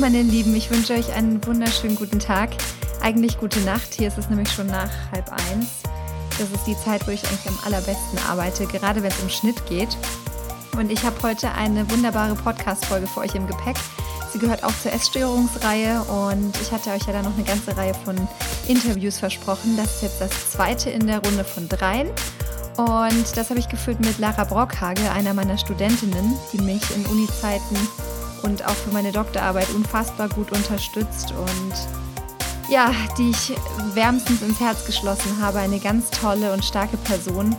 Meine Lieben. Ich wünsche euch einen wunderschönen guten Tag. Eigentlich gute Nacht. Hier ist es nämlich schon nach halb eins. Das ist die Zeit, wo ich eigentlich am allerbesten arbeite, gerade wenn es um Schnitt geht. Und ich habe heute eine wunderbare Podcast-Folge für euch im Gepäck. Sie gehört auch zur Essstörungsreihe und ich hatte euch ja da noch eine ganze Reihe von Interviews versprochen. Das ist jetzt das zweite in der Runde von dreien. Und das habe ich geführt mit Lara Brockhage, einer meiner Studentinnen, die mich in Uni-Zeiten und auch für meine Doktorarbeit unfassbar gut unterstützt und ja, die ich wärmstens ins Herz geschlossen habe. Eine ganz tolle und starke Person,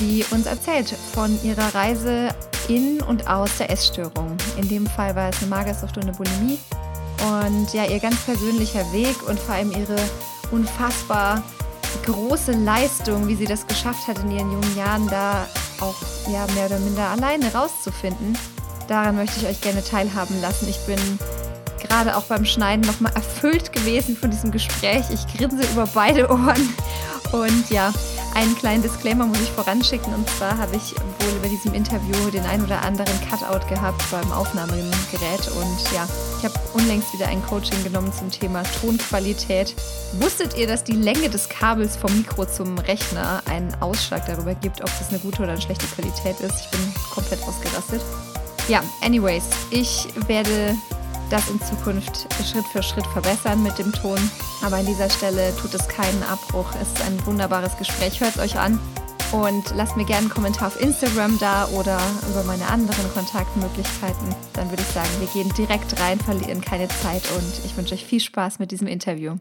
die uns erzählt von ihrer Reise in und aus der Essstörung. In dem Fall war es eine Magersucht und eine Bulimie. Und ja, ihr ganz persönlicher Weg und vor allem ihre unfassbar große Leistung, wie sie das geschafft hat in ihren jungen Jahren, da auch ja, mehr oder minder alleine rauszufinden. Daran möchte ich euch gerne teilhaben lassen. Ich bin gerade auch beim Schneiden nochmal erfüllt gewesen von diesem Gespräch. Ich grinse über beide Ohren. Und ja, einen kleinen Disclaimer muss ich voranschicken. Und zwar habe ich wohl über diesem Interview den ein oder anderen Cutout gehabt beim Aufnahmegerät. Und ja, ich habe unlängst wieder ein Coaching genommen zum Thema Tonqualität. Wusstet ihr, dass die Länge des Kabels vom Mikro zum Rechner einen Ausschlag darüber gibt, ob das eine gute oder eine schlechte Qualität ist? Ich bin komplett ausgerastet. Ja, anyways, ich werde das in Zukunft Schritt für Schritt verbessern mit dem Ton. Aber an dieser Stelle tut es keinen Abbruch. Es ist ein wunderbares Gespräch. Hört es euch an und lasst mir gerne einen Kommentar auf Instagram da oder über meine anderen Kontaktmöglichkeiten. Dann würde ich sagen, wir gehen direkt rein, verlieren keine Zeit und ich wünsche euch viel Spaß mit diesem Interview.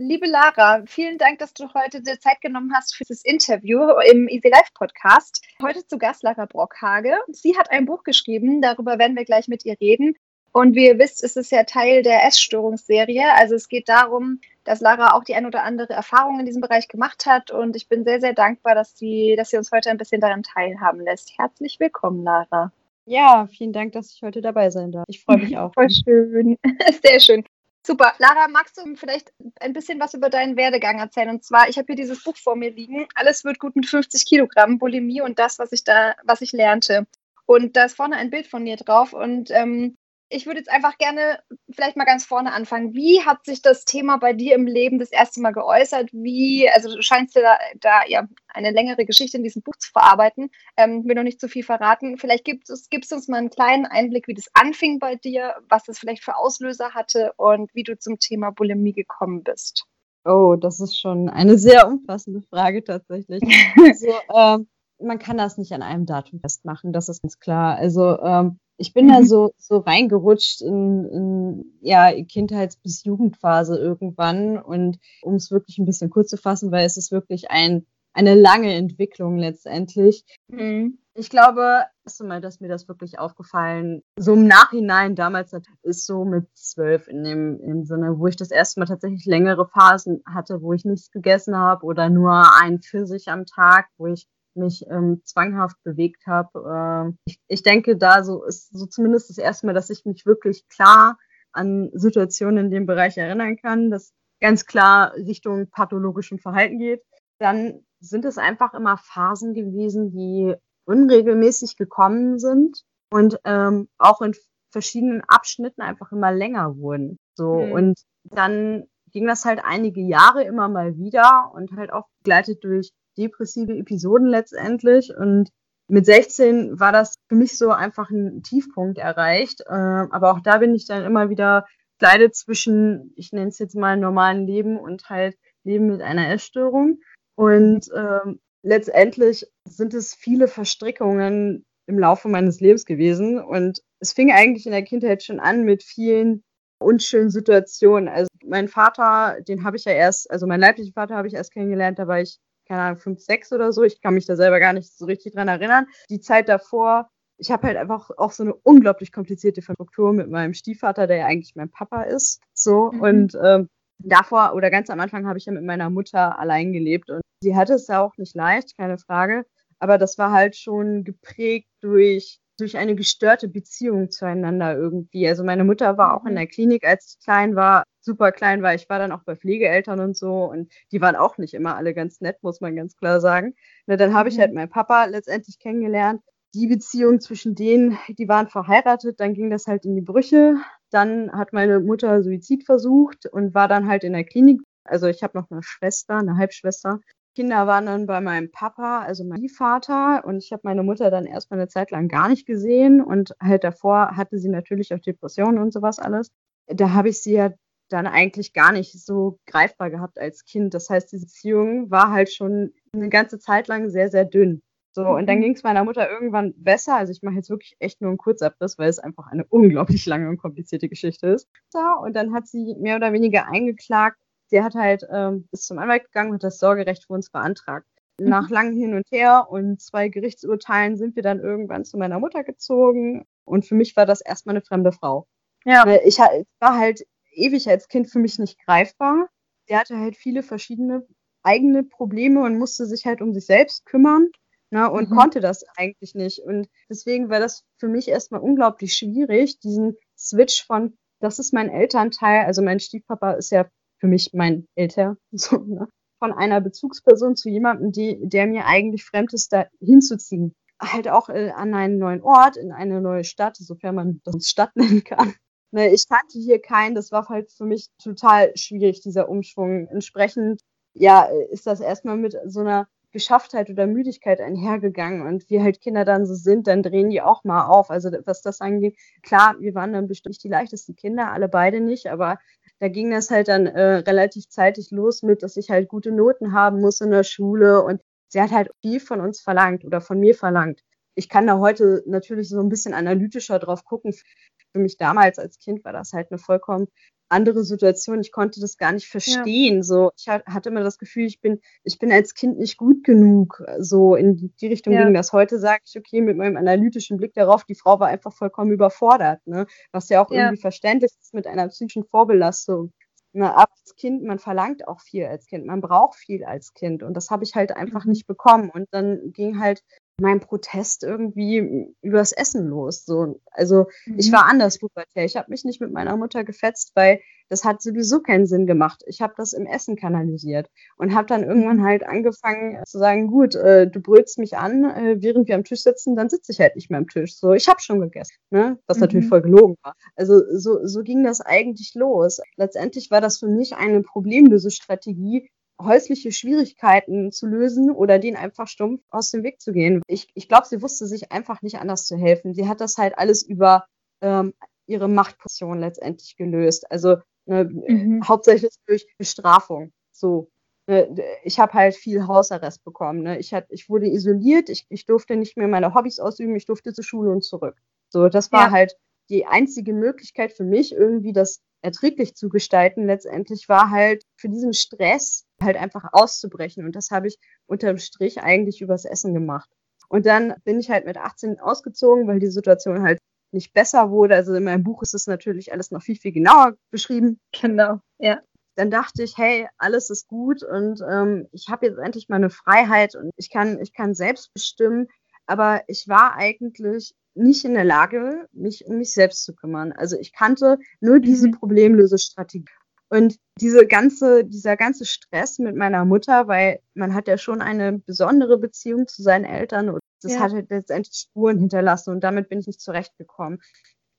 Liebe Lara, vielen Dank, dass du heute dir Zeit genommen hast für das Interview im Easy Life Podcast. Heute zu Gast Lara Brockhage. Sie hat ein Buch geschrieben, darüber werden wir gleich mit ihr reden. Und wie ihr wisst, ist es ja Teil der Essstörungsserie. Also es geht darum, dass Lara auch die ein oder andere Erfahrung in diesem Bereich gemacht hat. Und ich bin sehr, sehr dankbar, dass sie, dass sie uns heute ein bisschen daran teilhaben lässt. Herzlich willkommen, Lara. Ja, vielen Dank, dass ich heute dabei sein darf. Ich freue mich auch. Voll schön. Sehr schön. Super. Lara, magst du vielleicht ein bisschen was über deinen Werdegang erzählen? Und zwar, ich habe hier dieses Buch vor mir liegen. Alles wird gut mit 50 Kilogramm Bulimie und das, was ich da, was ich lernte. Und da ist vorne ein Bild von dir drauf. Und ähm, ich würde jetzt einfach gerne vielleicht mal ganz vorne anfangen. Wie hat sich das Thema bei dir im Leben das erste Mal geäußert? Wie, also du scheinst dir da, da ja eine längere Geschichte in diesem Buch zu verarbeiten. Ähm, will noch nicht zu viel verraten. Vielleicht gibt es gibst uns mal einen kleinen Einblick, wie das anfing bei dir, was das vielleicht für Auslöser hatte und wie du zum Thema Bulimie gekommen bist. Oh, das ist schon eine sehr umfassende Frage tatsächlich. also, ähm, man kann das nicht an einem Datum festmachen, das ist ganz klar. Also ähm, ich bin mhm. da so, so reingerutscht in, in ja, Kindheits- bis Jugendphase irgendwann. Und um es wirklich ein bisschen kurz zu fassen, weil es ist wirklich ein, eine lange Entwicklung letztendlich. Mhm. Ich glaube, erste Mal, dass mir das wirklich aufgefallen, so im Nachhinein damals ist so mit zwölf in dem, in dem Sinne, wo ich das erste Mal tatsächlich längere Phasen hatte, wo ich nichts gegessen habe oder nur ein Pfirsich am Tag, wo ich mich ähm, zwanghaft bewegt habe. Äh, ich, ich denke, da so ist so zumindest das erste Mal, dass ich mich wirklich klar an Situationen in dem Bereich erinnern kann, das ganz klar Richtung pathologischem Verhalten geht. Dann sind es einfach immer Phasen gewesen, die unregelmäßig gekommen sind und ähm, auch in verschiedenen Abschnitten einfach immer länger wurden. So mhm. und dann ging das halt einige Jahre immer mal wieder und halt auch begleitet durch depressive Episoden letztendlich. Und mit 16 war das für mich so einfach ein Tiefpunkt erreicht. Äh, aber auch da bin ich dann immer wieder leidet zwischen, ich nenne es jetzt mal normalen Leben und halt Leben mit einer Essstörung. Und ähm, letztendlich sind es viele Verstrickungen im Laufe meines Lebens gewesen. Und es fing eigentlich in der Kindheit schon an mit vielen unschönen Situationen. Also mein Vater, den habe ich ja erst, also meinen leiblichen Vater habe ich erst kennengelernt, da war ich keine Ahnung, fünf, sechs oder so. Ich kann mich da selber gar nicht so richtig dran erinnern. Die Zeit davor, ich habe halt einfach auch so eine unglaublich komplizierte Struktur mit meinem Stiefvater, der ja eigentlich mein Papa ist. So mhm. und ähm, davor oder ganz am Anfang habe ich ja mit meiner Mutter allein gelebt und sie hatte es ja auch nicht leicht, keine Frage. Aber das war halt schon geprägt durch durch eine gestörte Beziehung zueinander irgendwie. Also meine Mutter war auch in mhm. der Klinik, als ich klein war, super klein war. Ich war dann auch bei Pflegeeltern und so und die waren auch nicht immer alle ganz nett, muss man ganz klar sagen. Na, dann habe ich mhm. halt meinen Papa letztendlich kennengelernt. Die Beziehung zwischen denen, die waren verheiratet, dann ging das halt in die Brüche. Dann hat meine Mutter Suizid versucht und war dann halt in der Klinik. Also ich habe noch eine Schwester, eine Halbschwester. Kinder waren dann bei meinem Papa, also mein Vater, und ich habe meine Mutter dann erstmal eine Zeit lang gar nicht gesehen und halt davor hatte sie natürlich auch Depressionen und sowas alles. Da habe ich sie ja dann eigentlich gar nicht so greifbar gehabt als Kind. Das heißt, diese Beziehung war halt schon eine ganze Zeit lang sehr, sehr dünn. So, und dann mhm. ging es meiner Mutter irgendwann besser. Also ich mache jetzt wirklich echt nur einen Kurzabriss, weil es einfach eine unglaublich lange und komplizierte Geschichte ist. Und dann hat sie mehr oder weniger eingeklagt. Sie hat halt ähm, bis zum Anwalt gegangen und hat das Sorgerecht für uns beantragt. Mhm. Nach langem Hin und Her und zwei Gerichtsurteilen sind wir dann irgendwann zu meiner Mutter gezogen. Und für mich war das erstmal eine fremde Frau. Ja. Ich war halt ewig als Kind für mich nicht greifbar. Sie hatte halt viele verschiedene eigene Probleme und musste sich halt um sich selbst kümmern ne, und mhm. konnte das eigentlich nicht. Und deswegen war das für mich erstmal unglaublich schwierig, diesen Switch von, das ist mein Elternteil, also mein Stiefpapa ist ja für mich mein Eltern, so, ne, von einer Bezugsperson zu jemandem, die, der mir eigentlich fremd ist, da hinzuziehen. Halt auch äh, an einen neuen Ort, in eine neue Stadt, sofern man das Stadt nennen kann. Ne, ich kannte hier keinen, das war halt für mich total schwierig, dieser Umschwung. Entsprechend, ja, ist das erstmal mit so einer Geschafftheit oder Müdigkeit einhergegangen. Und wie halt Kinder dann so sind, dann drehen die auch mal auf. Also was das angeht, klar, wir waren dann bestimmt nicht die leichtesten Kinder, alle beide nicht, aber da ging das halt dann äh, relativ zeitig los mit, dass ich halt gute Noten haben muss in der Schule. Und sie hat halt viel von uns verlangt oder von mir verlangt. Ich kann da heute natürlich so ein bisschen analytischer drauf gucken für mich damals als Kind war das halt eine vollkommen andere Situation. Ich konnte das gar nicht verstehen. Ja. So, ich hatte immer das Gefühl, ich bin, ich bin als Kind nicht gut genug. So in die Richtung ja. ging das. Heute sage ich, okay, mit meinem analytischen Blick darauf, die Frau war einfach vollkommen überfordert, ne? Was ja auch ja. irgendwie verständlich ist mit einer psychischen Vorbelastung. Na, aber als Kind, man verlangt auch viel als Kind, man braucht viel als Kind und das habe ich halt einfach mhm. nicht bekommen. Und dann ging halt mein Protest irgendwie übers Essen los. So. Also mhm. ich war anders pubertär. Ich habe mich nicht mit meiner Mutter gefetzt, weil das hat sowieso keinen Sinn gemacht. Ich habe das im Essen kanalisiert und habe dann irgendwann mhm. halt angefangen zu sagen, gut, äh, du brüllst mich an, äh, während wir am Tisch sitzen, dann sitze ich halt nicht mehr am Tisch. So, ich habe schon gegessen, ne? was mhm. natürlich voll gelogen war. Also so, so ging das eigentlich los. Letztendlich war das für mich eine problemlöse Strategie, häusliche Schwierigkeiten zu lösen oder denen einfach stumpf aus dem Weg zu gehen. Ich, ich glaube, sie wusste sich einfach nicht anders zu helfen. Sie hat das halt alles über ähm, ihre Machtposition letztendlich gelöst. Also ne, mhm. hauptsächlich durch Bestrafung. So. Ne, ich habe halt viel Hausarrest bekommen. Ne? Ich, hat, ich wurde isoliert, ich, ich durfte nicht mehr meine Hobbys ausüben, ich durfte zur Schule und zurück. So, das war ja. halt die einzige Möglichkeit für mich, irgendwie das erträglich zu gestalten, letztendlich war halt für diesen Stress halt einfach auszubrechen. Und das habe ich unterm Strich eigentlich übers Essen gemacht. Und dann bin ich halt mit 18 ausgezogen, weil die Situation halt nicht besser wurde. Also in meinem Buch ist es natürlich alles noch viel, viel genauer beschrieben. Genau, ja. Dann dachte ich, hey, alles ist gut und ähm, ich habe jetzt endlich meine Freiheit und ich kann, ich kann selbst bestimmen. Aber ich war eigentlich nicht in der Lage, mich um mich selbst zu kümmern. Also ich kannte nur diese mhm. Problemlösestrategie. Und diese ganze, dieser ganze Stress mit meiner Mutter, weil man hat ja schon eine besondere Beziehung zu seinen Eltern und das ja. hat halt letztendlich Spuren hinterlassen und damit bin ich nicht zurechtgekommen.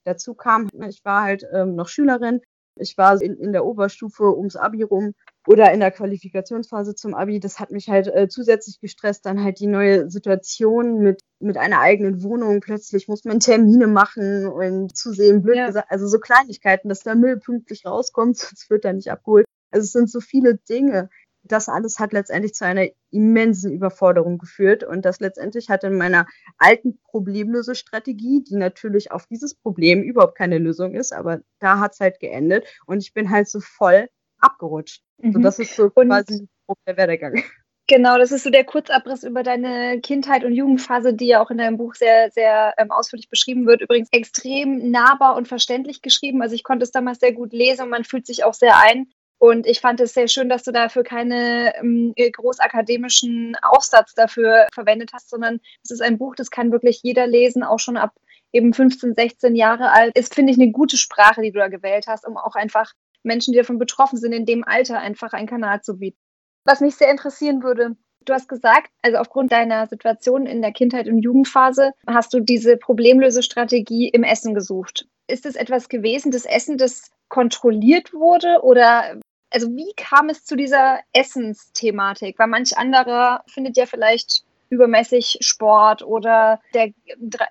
Dazu kam, ich war halt ähm, noch Schülerin, ich war in, in der Oberstufe ums Abi rum oder in der Qualifikationsphase zum Abi. Das hat mich halt äh, zusätzlich gestresst. Dann halt die neue Situation mit, mit einer eigenen Wohnung. Plötzlich muss man Termine machen und zusehen, blöd ja. gesagt. Also so Kleinigkeiten, dass der Müll pünktlich rauskommt, sonst wird er nicht abgeholt. Also es sind so viele Dinge. Das alles hat letztendlich zu einer immensen Überforderung geführt und das letztendlich hat in meiner alten Problemlösestrategie, die natürlich auf dieses Problem überhaupt keine Lösung ist, aber da hat es halt geendet und ich bin halt so voll abgerutscht. Mhm. So, das ist so und quasi der Werdegang. Genau, das ist so der Kurzabriss über deine Kindheit und Jugendphase, die ja auch in deinem Buch sehr, sehr ähm, ausführlich beschrieben wird. Übrigens extrem nahbar und verständlich geschrieben. Also ich konnte es damals sehr gut lesen und man fühlt sich auch sehr ein. Und ich fand es sehr schön, dass du dafür keine ähm, großakademischen Aufsatz dafür verwendet hast, sondern es ist ein Buch, das kann wirklich jeder lesen, auch schon ab eben 15, 16 Jahre alt. Ist, finde ich, eine gute Sprache, die du da gewählt hast, um auch einfach Menschen, die davon betroffen sind, in dem Alter einfach einen Kanal zu bieten. Was mich sehr interessieren würde, du hast gesagt, also aufgrund deiner Situation in der Kindheit und Jugendphase hast du diese Problemlösestrategie im Essen gesucht. ist es etwas gewesen, das Essen, das kontrolliert wurde? Oder also wie kam es zu dieser Essensthematik? Weil manch anderer findet ja vielleicht übermäßig Sport oder der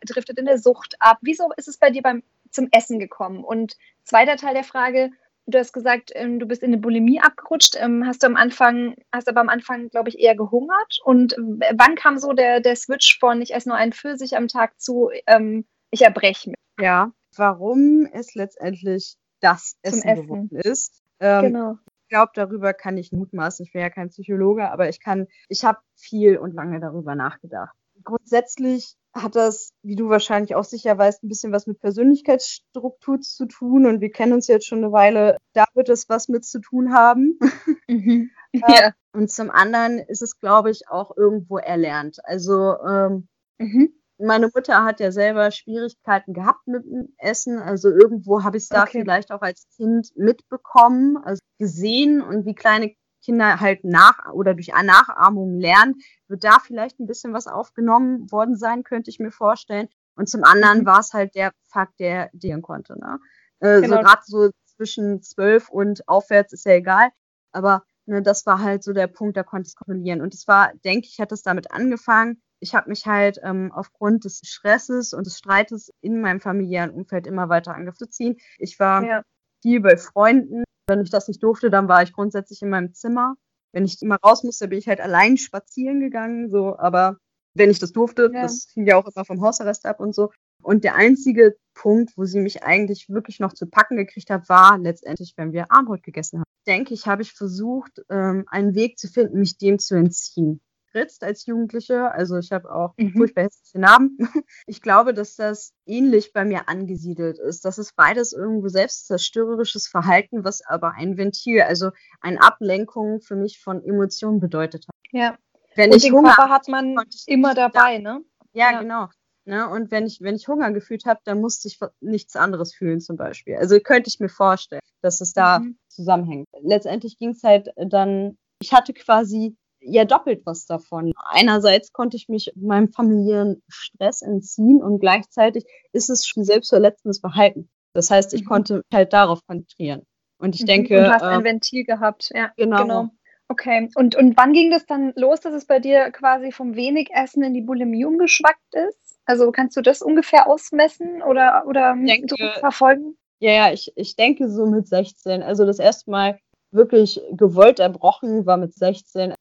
driftet in der Sucht ab. Wieso ist es bei dir beim, zum Essen gekommen? Und zweiter Teil der Frage, du hast gesagt, ähm, du bist in eine Bulimie abgerutscht. Ähm, hast du am Anfang, hast aber am Anfang, glaube ich, eher gehungert? Und wann kam so der, der Switch von ich esse nur einen Pfirsich am Tag zu ähm, ich erbreche mich? Ja, warum es letztendlich das Essen, Essen. geworden ist. Ähm, genau glaube, darüber kann ich mutmaßen. Ich bin ja kein Psychologe, aber ich kann, ich habe viel und lange darüber nachgedacht. Grundsätzlich hat das, wie du wahrscheinlich auch sicher weißt, ein bisschen was mit Persönlichkeitsstruktur zu tun und wir kennen uns jetzt schon eine Weile. Da wird es was mit zu tun haben. Mhm. Äh, ja. Und zum anderen ist es, glaube ich, auch irgendwo erlernt. Also ähm, mhm meine Mutter hat ja selber Schwierigkeiten gehabt mit dem Essen. Also irgendwo habe ich es da okay. vielleicht auch als Kind mitbekommen, also gesehen und wie kleine Kinder halt nach oder durch Nachahmung lernen, wird da vielleicht ein bisschen was aufgenommen worden sein, könnte ich mir vorstellen. Und zum anderen mhm. war es halt der Fakt, der dienen konnte. Ne? Äh, genau. So gerade so zwischen zwölf und aufwärts ist ja egal. Aber ne, das war halt so der Punkt, da konnte ich es kontrollieren. Und es war, denke ich, hat es damit angefangen, ich habe mich halt ähm, aufgrund des Stresses und des Streites in meinem familiären Umfeld immer weiter angezogen. Ich war ja. viel bei Freunden. Wenn ich das nicht durfte, dann war ich grundsätzlich in meinem Zimmer. Wenn ich immer raus musste, bin ich halt allein spazieren gegangen. So, aber wenn ich das durfte, ja. das hing ja auch immer vom Hausarrest ab und so. Und der einzige Punkt, wo sie mich eigentlich wirklich noch zu packen gekriegt hat, war letztendlich, wenn wir Armbrot gegessen haben. Denke ich, habe ich versucht, ähm, einen Weg zu finden, mich dem zu entziehen gespritzt als Jugendliche. Also ich habe auch mhm. furchtbar hässliche Narben. Ich glaube, dass das ähnlich bei mir angesiedelt ist. Das ist beides irgendwo selbstzerstörerisches Verhalten, was aber ein Ventil, also eine Ablenkung für mich von Emotionen bedeutet hat. Ja. Wenn Und ich den Hunger Körper hat man immer dabei, ne? Ja, ja, genau. Ne? Und wenn ich, wenn ich Hunger gefühlt habe, dann musste ich nichts anderes fühlen zum Beispiel. Also könnte ich mir vorstellen, dass es da mhm. zusammenhängt. Letztendlich ging es halt dann, ich hatte quasi ja doppelt was davon. Einerseits konnte ich mich meinem familiären Stress entziehen und gleichzeitig ist es schon selbstverletzendes Verhalten. Das heißt, ich mhm. konnte mich halt darauf konzentrieren. Und ich mhm. denke. Du hast ein äh, Ventil gehabt, ja. Genau. genau. Okay. Und, und wann ging das dann los, dass es bei dir quasi vom wenig Essen in die Bulimie umgeschwackt ist? Also kannst du das ungefähr ausmessen oder, oder denke, verfolgen? Ja, ja, ich, ich denke so mit 16. Also das erste Mal wirklich gewollt erbrochen war mit 16.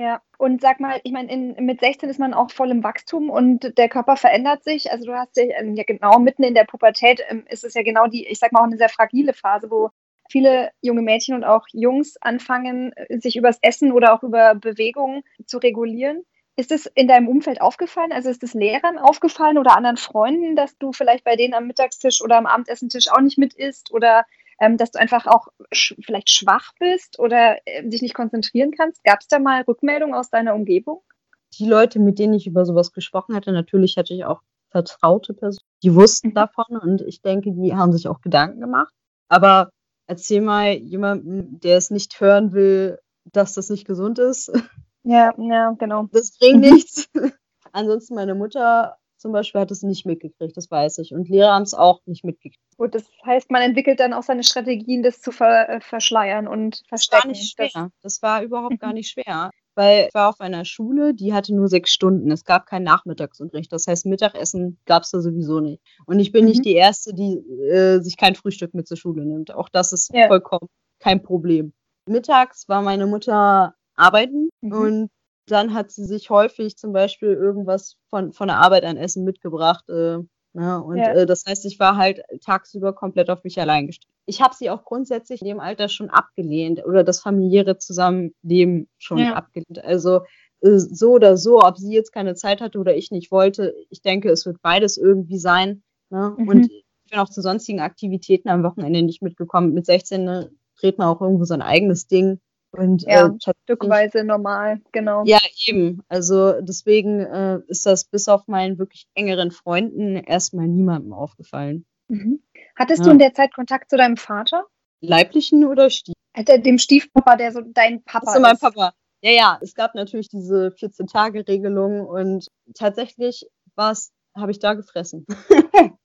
Ja, und sag mal, ich meine, mit 16 ist man auch voll im Wachstum und der Körper verändert sich. Also du hast dich ähm, ja genau mitten in der Pubertät ähm, ist es ja genau die, ich sag mal auch eine sehr fragile Phase, wo viele junge Mädchen und auch Jungs anfangen, äh, sich übers Essen oder auch über Bewegung zu regulieren. Ist es in deinem Umfeld aufgefallen? Also ist es Lehrern aufgefallen oder anderen Freunden, dass du vielleicht bei denen am Mittagstisch oder am Abendessentisch auch nicht mit isst oder ähm, dass du einfach auch sch vielleicht schwach bist oder äh, dich nicht konzentrieren kannst? Gab es da mal Rückmeldungen aus deiner Umgebung? Die Leute, mit denen ich über sowas gesprochen hatte, natürlich hatte ich auch vertraute Personen, die wussten mhm. davon und ich denke, die haben sich auch Gedanken gemacht. Aber erzähl mal jemandem, der es nicht hören will, dass das nicht gesund ist. Ja, ja, genau. Das bringt nichts. Ansonsten meine Mutter zum Beispiel hat es nicht mitgekriegt, das weiß ich. Und Lehrer haben es auch nicht mitgekriegt. Gut, das heißt, man entwickelt dann auch seine Strategien, das zu ver äh, verschleiern und verstecken. Das war nicht schwer. Das, das war überhaupt gar nicht schwer. Weil ich war auf einer Schule, die hatte nur sechs Stunden. Es gab keinen Nachmittagsunterricht. Das heißt, Mittagessen gab es da sowieso nicht. Und ich bin mhm. nicht die Erste, die äh, sich kein Frühstück mit zur Schule nimmt. Auch das ist ja. vollkommen kein Problem. Mittags war meine Mutter arbeiten mhm. und dann hat sie sich häufig zum Beispiel irgendwas von, von der Arbeit an Essen mitgebracht. Äh, ne? Und ja. äh, das heißt, ich war halt tagsüber komplett auf mich allein gestellt. Ich habe sie auch grundsätzlich in dem Alter schon abgelehnt oder das familiäre Zusammenleben schon ja. abgelehnt. Also äh, so oder so, ob sie jetzt keine Zeit hatte oder ich nicht wollte, ich denke, es wird beides irgendwie sein. Ne? Mhm. Und ich bin auch zu sonstigen Aktivitäten am Wochenende nicht mitgekommen. Mit 16 ne, dreht man auch irgendwo sein eigenes Ding. Und, ja, äh, stückweise normal, genau. Ja, eben. Also deswegen äh, ist das bis auf meinen wirklich engeren Freunden erstmal niemandem aufgefallen. Mhm. Hattest ja. du in der Zeit Kontakt zu deinem Vater? Leiblichen oder Stief? Dem Stiefpapa, der so dein Papa ist. So mein Papa. Ja, ja, es gab natürlich diese 14-Tage-Regelung und tatsächlich war es, habe ich da gefressen.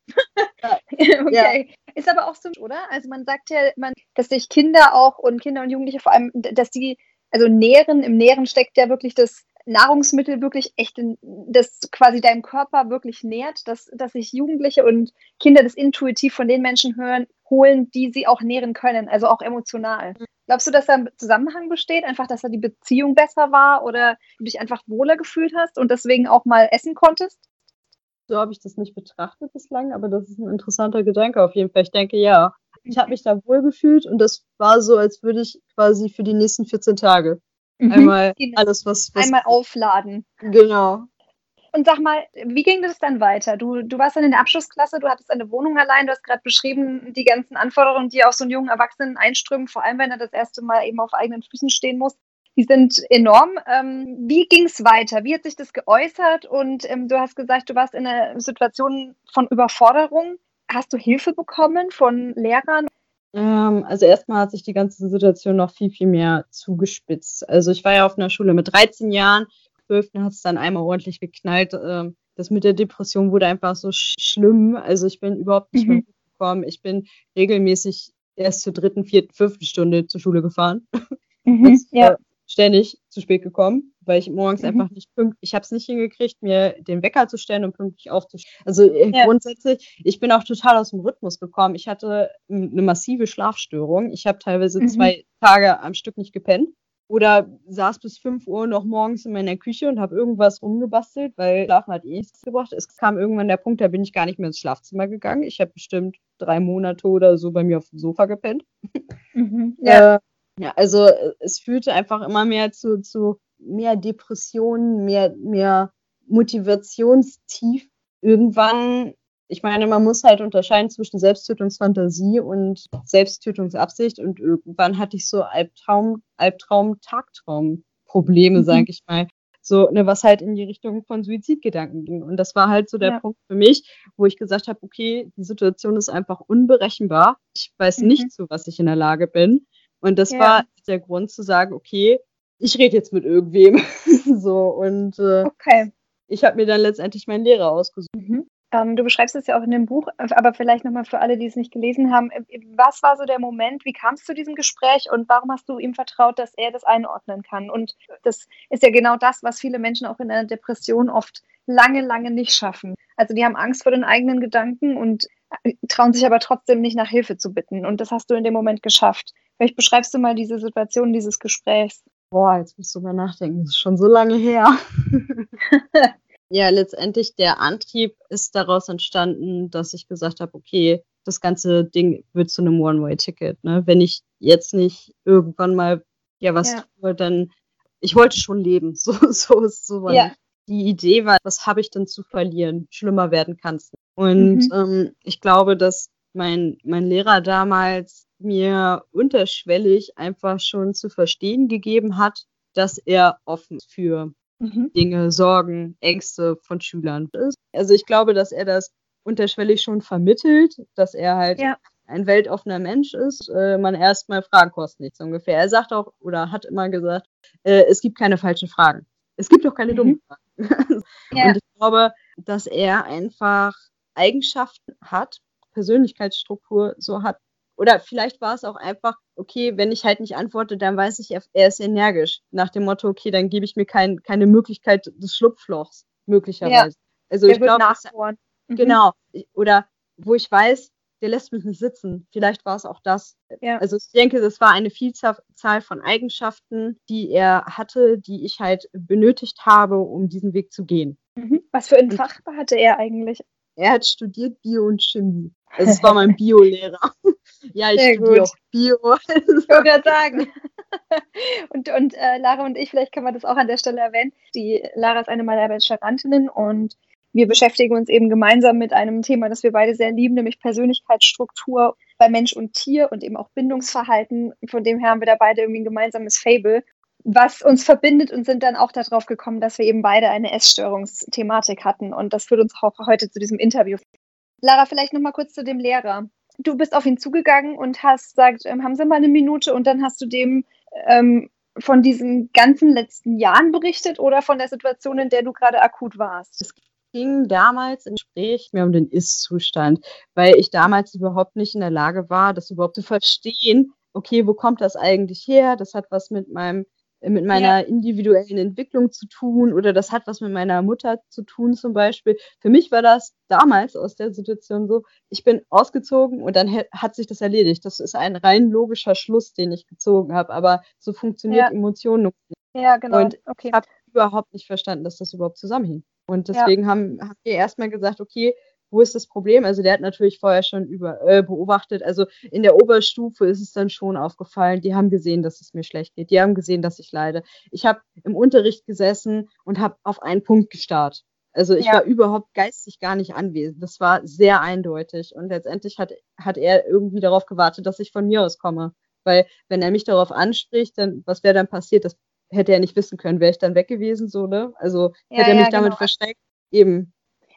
okay. Ja. Ist aber auch so, oder? Also man sagt ja, man, dass sich Kinder auch und Kinder und Jugendliche vor allem, dass die, also Nähren, im Nähren steckt ja wirklich das Nahrungsmittel wirklich echt, in, das quasi deinem Körper wirklich nährt, dass, dass sich Jugendliche und Kinder das intuitiv von den Menschen hören, holen, die sie auch nähren können, also auch emotional. Glaubst du, dass da ein Zusammenhang besteht, einfach, dass da die Beziehung besser war oder du dich einfach wohler gefühlt hast und deswegen auch mal essen konntest? So habe ich das nicht betrachtet bislang, aber das ist ein interessanter Gedanke auf jeden Fall. Ich denke, ja. Ich habe mich da wohl gefühlt und das war so, als würde ich quasi für die nächsten 14 Tage mhm. einmal genau. alles, was, was. Einmal aufladen. Genau. Und sag mal, wie ging das dann weiter? Du, du warst dann in der Abschlussklasse, du hattest eine Wohnung allein, du hast gerade beschrieben, die ganzen Anforderungen, die auf so einen jungen Erwachsenen einströmen, vor allem wenn er das erste Mal eben auf eigenen Füßen stehen muss die sind enorm. Ähm, wie ging es weiter? Wie hat sich das geäußert? Und ähm, du hast gesagt, du warst in einer Situation von Überforderung. Hast du Hilfe bekommen von Lehrern? Ähm, also erstmal hat sich die ganze Situation noch viel, viel mehr zugespitzt. Also ich war ja auf einer Schule mit 13 Jahren. 12. hat es dann einmal ordentlich geknallt. Ähm, das mit der Depression wurde einfach so sch schlimm. Also ich bin überhaupt nicht mhm. mehr gekommen. Ich bin regelmäßig erst zur dritten, vierten, fünften Stunde zur Schule gefahren. Mhm, das, ja. Äh, ständig zu spät gekommen, weil ich morgens mhm. einfach nicht pünktlich, ich habe es nicht hingekriegt, mir den Wecker zu stellen und pünktlich aufzustehen. Also äh, ja. grundsätzlich, ich bin auch total aus dem Rhythmus gekommen. Ich hatte eine massive Schlafstörung. Ich habe teilweise mhm. zwei Tage am Stück nicht gepennt oder saß bis 5 Uhr noch morgens in meiner Küche und habe irgendwas rumgebastelt, weil Schlafen hat eh nichts gebracht. Es kam irgendwann der Punkt, da bin ich gar nicht mehr ins Schlafzimmer gegangen. Ich habe bestimmt drei Monate oder so bei mir auf dem Sofa gepennt. Mhm. Ja. Äh, ja, also äh, es führte einfach immer mehr zu, zu mehr Depressionen, mehr, mehr Motivationstief. Irgendwann, ich meine, man muss halt unterscheiden zwischen Selbsttötungsfantasie und Selbsttötungsabsicht und irgendwann hatte ich so Albtraum, Albtraum, Tagtraum-Probleme, mhm. sage ich mal. So, ne, was halt in die Richtung von Suizidgedanken ging. Und das war halt so der ja. Punkt für mich, wo ich gesagt habe, okay, die Situation ist einfach unberechenbar. Ich weiß mhm. nicht, zu was ich in der Lage bin. Und das ja. war der Grund zu sagen, okay, ich rede jetzt mit irgendwem. so und äh, okay. ich habe mir dann letztendlich meinen Lehrer ausgesucht. Mhm. Ähm, du beschreibst es ja auch in dem Buch, aber vielleicht nochmal für alle, die es nicht gelesen haben. Äh, was war so der Moment? Wie kam es zu diesem Gespräch und warum hast du ihm vertraut, dass er das einordnen kann? Und das ist ja genau das, was viele Menschen auch in einer Depression oft lange, lange nicht schaffen. Also die haben Angst vor den eigenen Gedanken und äh, trauen sich aber trotzdem nicht nach Hilfe zu bitten. Und das hast du in dem Moment geschafft. Vielleicht beschreibst du mal diese Situation dieses Gesprächs. Boah, jetzt musst du mal nachdenken. Das ist schon so lange her. ja, letztendlich der Antrieb ist daraus entstanden, dass ich gesagt habe, okay, das ganze Ding wird zu einem One-Way-Ticket. Ne? Wenn ich jetzt nicht irgendwann mal ja was ja. tue, dann ich wollte schon leben. So, so ist so. Ja. Die Idee war, was habe ich denn zu verlieren? Schlimmer werden kannst. Und mhm. ähm, ich glaube, dass mein, mein Lehrer damals mir unterschwellig einfach schon zu verstehen gegeben hat, dass er offen für mhm. Dinge, Sorgen, Ängste von Schülern ist. Also ich glaube, dass er das unterschwellig schon vermittelt, dass er halt ja. ein weltoffener Mensch ist. Äh, man erstmal Fragen kostet nichts ungefähr. Er sagt auch oder hat immer gesagt, äh, es gibt keine falschen Fragen. Es gibt auch keine mhm. dummen Fragen. ja. Und ich glaube, dass er einfach Eigenschaften hat, Persönlichkeitsstruktur so hat, oder vielleicht war es auch einfach, okay, wenn ich halt nicht antworte, dann weiß ich, er ist energisch. Nach dem Motto, okay, dann gebe ich mir kein, keine Möglichkeit des Schlupflochs, möglicherweise. Ja, also ich glaube, mhm. genau. Oder wo ich weiß, der lässt mich nicht sitzen. Vielleicht war es auch das. Ja. Also ich denke, das war eine Vielzahl von Eigenschaften, die er hatte, die ich halt benötigt habe, um diesen Weg zu gehen. Mhm. Was für ein Fach hatte er eigentlich? Er hat studiert Bio und Chemie. Also es war mein Biolehrer. ja, ich Sehr studiere auch Bio. ich gerade sagen. und und äh, Lara und ich, vielleicht kann man das auch an der Stelle erwähnen. Die Lara ist eine meiner Bacheloranden und wir beschäftigen uns eben gemeinsam mit einem Thema, das wir beide sehr lieben, nämlich Persönlichkeitsstruktur bei Mensch und Tier und eben auch Bindungsverhalten. Von dem her haben wir da beide irgendwie ein gemeinsames Fable was uns verbindet und sind dann auch darauf gekommen, dass wir eben beide eine Essstörungsthematik hatten. Und das führt uns auch heute zu diesem Interview. Lara, vielleicht noch mal kurz zu dem Lehrer. Du bist auf ihn zugegangen und hast gesagt, ähm, haben Sie mal eine Minute und dann hast du dem ähm, von diesen ganzen letzten Jahren berichtet oder von der Situation, in der du gerade akut warst? ging damals im Gespräch mehr um den Ist-Zustand, weil ich damals überhaupt nicht in der Lage war, das überhaupt zu verstehen. Okay, wo kommt das eigentlich her? Das hat was mit meinem mit meiner ja. individuellen Entwicklung zu tun oder das hat was mit meiner Mutter zu tun zum Beispiel. Für mich war das damals aus der Situation so, ich bin ausgezogen und dann hat sich das erledigt. Das ist ein rein logischer Schluss, den ich gezogen habe, aber so funktioniert ja. Emotionen nicht. Ja, genau. Und okay. ich habe überhaupt nicht verstanden, dass das überhaupt zusammenhing. Und deswegen ja. haben, haben wir erstmal gesagt, okay, wo ist das Problem? Also der hat natürlich vorher schon über, äh, beobachtet. Also in der Oberstufe ist es dann schon aufgefallen. Die haben gesehen, dass es mir schlecht geht. Die haben gesehen, dass ich leide. Ich habe im Unterricht gesessen und habe auf einen Punkt gestarrt. Also ich ja. war überhaupt geistig gar nicht anwesend. Das war sehr eindeutig. Und letztendlich hat, hat er irgendwie darauf gewartet, dass ich von mir aus komme. Weil wenn er mich darauf anspricht, dann was wäre dann passiert? Das hätte er nicht wissen können. Wäre ich dann weg gewesen, so, ne? Also ja, hätte er mich ja, damit genau. versteckt. Eben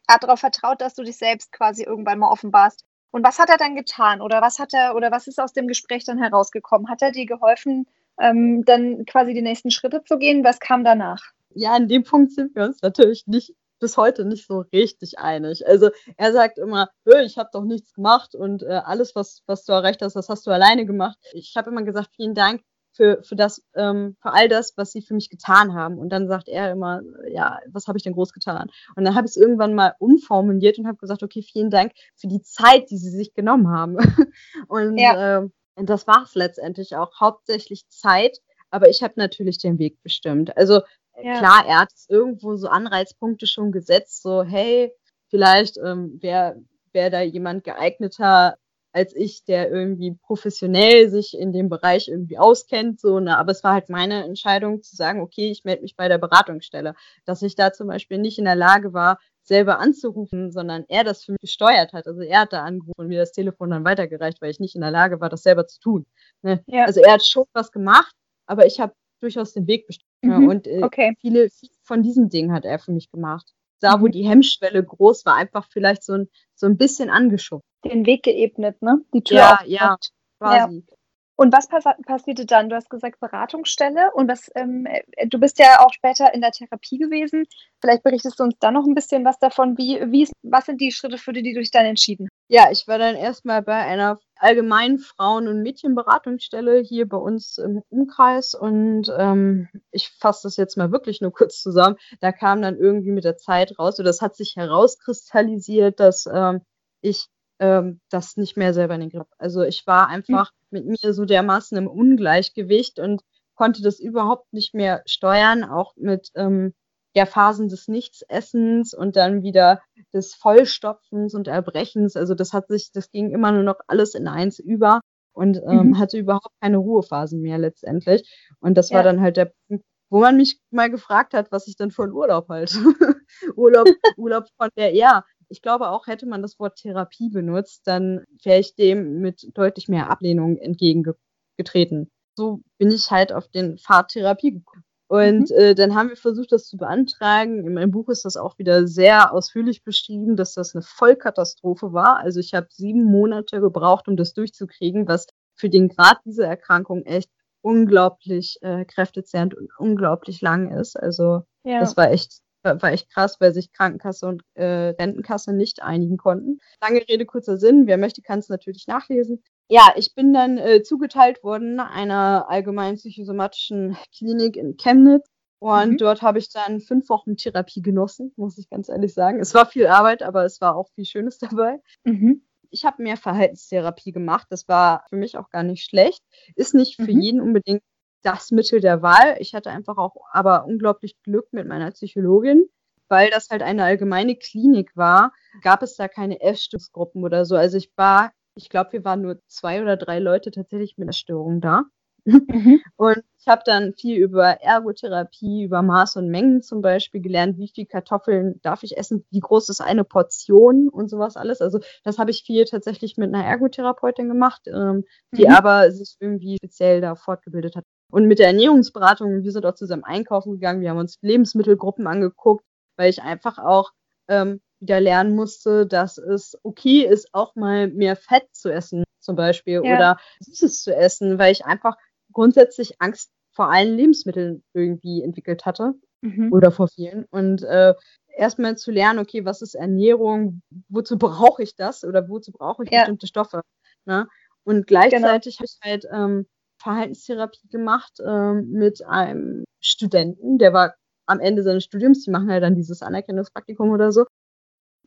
er hat darauf vertraut, dass du dich selbst quasi irgendwann mal offenbarst. Und was hat er dann getan? Oder was hat er, oder was ist aus dem Gespräch dann herausgekommen? Hat er dir geholfen, ähm, dann quasi die nächsten Schritte zu gehen? Was kam danach? Ja, an dem Punkt sind wir uns natürlich nicht bis heute nicht so richtig einig. Also er sagt immer, ich habe doch nichts gemacht und äh, alles, was, was du erreicht hast, das hast du alleine gemacht. Ich habe immer gesagt, vielen Dank für, für das, ähm, für all das, was sie für mich getan haben. Und dann sagt er immer, ja, was habe ich denn groß getan? Und dann habe ich es irgendwann mal umformuliert und habe gesagt, okay, vielen Dank für die Zeit, die sie sich genommen haben. und ja. äh, das war es letztendlich auch, hauptsächlich Zeit, aber ich habe natürlich den Weg bestimmt. Also ja. klar, er hat irgendwo so Anreizpunkte schon gesetzt, so hey, vielleicht ähm, wäre wär da jemand geeigneter, als ich, der irgendwie professionell sich in dem Bereich irgendwie auskennt. So, ne? Aber es war halt meine Entscheidung zu sagen, okay, ich melde mich bei der Beratungsstelle. Dass ich da zum Beispiel nicht in der Lage war, selber anzurufen, sondern er das für mich gesteuert hat. Also er hat da angerufen und mir das Telefon dann weitergereicht, weil ich nicht in der Lage war, das selber zu tun. Ne? Ja. Also er hat schon was gemacht, aber ich habe durchaus den Weg bestimmt. Mhm. Und äh, okay. viele, viele von diesen Dingen hat er für mich gemacht. Da, wo mhm. die Hemmschwelle groß war, einfach vielleicht so ein, so ein bisschen angeschoben den Weg geebnet, ne? Die Tür ja, ja, quasi. Ja. Und was pass passierte dann? Du hast gesagt Beratungsstelle und was, ähm, äh, du bist ja auch später in der Therapie gewesen. Vielleicht berichtest du uns dann noch ein bisschen was davon. Wie, wie, was sind die Schritte, für die du dich dann entschieden hast? Ja, ich war dann erstmal bei einer allgemeinen Frauen- und Mädchenberatungsstelle hier bei uns im Umkreis und ähm, ich fasse das jetzt mal wirklich nur kurz zusammen. Da kam dann irgendwie mit der Zeit raus, oder das hat sich herauskristallisiert, dass ähm, ich ähm, das nicht mehr selber in den Griff. Also ich war einfach mit mir so dermaßen im Ungleichgewicht und konnte das überhaupt nicht mehr steuern, auch mit ähm, der Phasen des Nichtsessens und dann wieder des Vollstopfens und Erbrechens. Also das hat sich, das ging immer nur noch alles in eins über und ähm, mhm. hatte überhaupt keine Ruhephasen mehr letztendlich. Und das ja. war dann halt der Punkt, wo man mich mal gefragt hat, was ich denn für einen Urlaub halte. Urlaub, Urlaub von der, ja, ich glaube auch, hätte man das Wort Therapie benutzt, dann wäre ich dem mit deutlich mehr Ablehnung entgegengetreten. So bin ich halt auf den Pfad Therapie gekommen. Und mhm. äh, dann haben wir versucht, das zu beantragen. In meinem Buch ist das auch wieder sehr ausführlich beschrieben, dass das eine Vollkatastrophe war. Also ich habe sieben Monate gebraucht, um das durchzukriegen, was für den Grad dieser Erkrankung echt unglaublich äh, kräftezehrend und unglaublich lang ist. Also ja. das war echt war echt krass, weil sich Krankenkasse und äh, Rentenkasse nicht einigen konnten. Lange Rede, kurzer Sinn. Wer möchte, kann es natürlich nachlesen. Ja, ich bin dann äh, zugeteilt worden einer allgemeinen psychosomatischen Klinik in Chemnitz. Und mhm. dort habe ich dann fünf Wochen Therapie genossen, muss ich ganz ehrlich sagen. Es war viel Arbeit, aber es war auch viel Schönes dabei. Mhm. Ich habe mehr Verhaltenstherapie gemacht. Das war für mich auch gar nicht schlecht. Ist nicht für mhm. jeden unbedingt das Mittel der Wahl. Ich hatte einfach auch aber unglaublich Glück mit meiner Psychologin, weil das halt eine allgemeine Klinik war, gab es da keine Essstörungsgruppen oder so. Also ich war, ich glaube, wir waren nur zwei oder drei Leute tatsächlich mit einer Störung da. Mhm. Und ich habe dann viel über Ergotherapie, über Maß und Mengen zum Beispiel gelernt, wie viel Kartoffeln darf ich essen, wie groß ist eine Portion und sowas alles. Also das habe ich viel tatsächlich mit einer Ergotherapeutin gemacht, ähm, die mhm. aber sich irgendwie speziell da fortgebildet hat. Und mit der Ernährungsberatung, wir sind auch zusammen einkaufen gegangen, wir haben uns Lebensmittelgruppen angeguckt, weil ich einfach auch ähm, wieder lernen musste, dass es okay ist, auch mal mehr Fett zu essen, zum Beispiel, ja. oder Süßes zu essen, weil ich einfach grundsätzlich Angst vor allen Lebensmitteln irgendwie entwickelt hatte mhm. oder vor vielen. Und äh, erstmal zu lernen, okay, was ist Ernährung, wozu brauche ich das oder wozu brauche ich ja. bestimmte Stoffe. Ne? Und gleichzeitig genau. habe ich halt ähm, Verhaltenstherapie gemacht ähm, mit einem Studenten, der war am Ende seines Studiums, die machen ja dann dieses Anerkennungspraktikum oder so.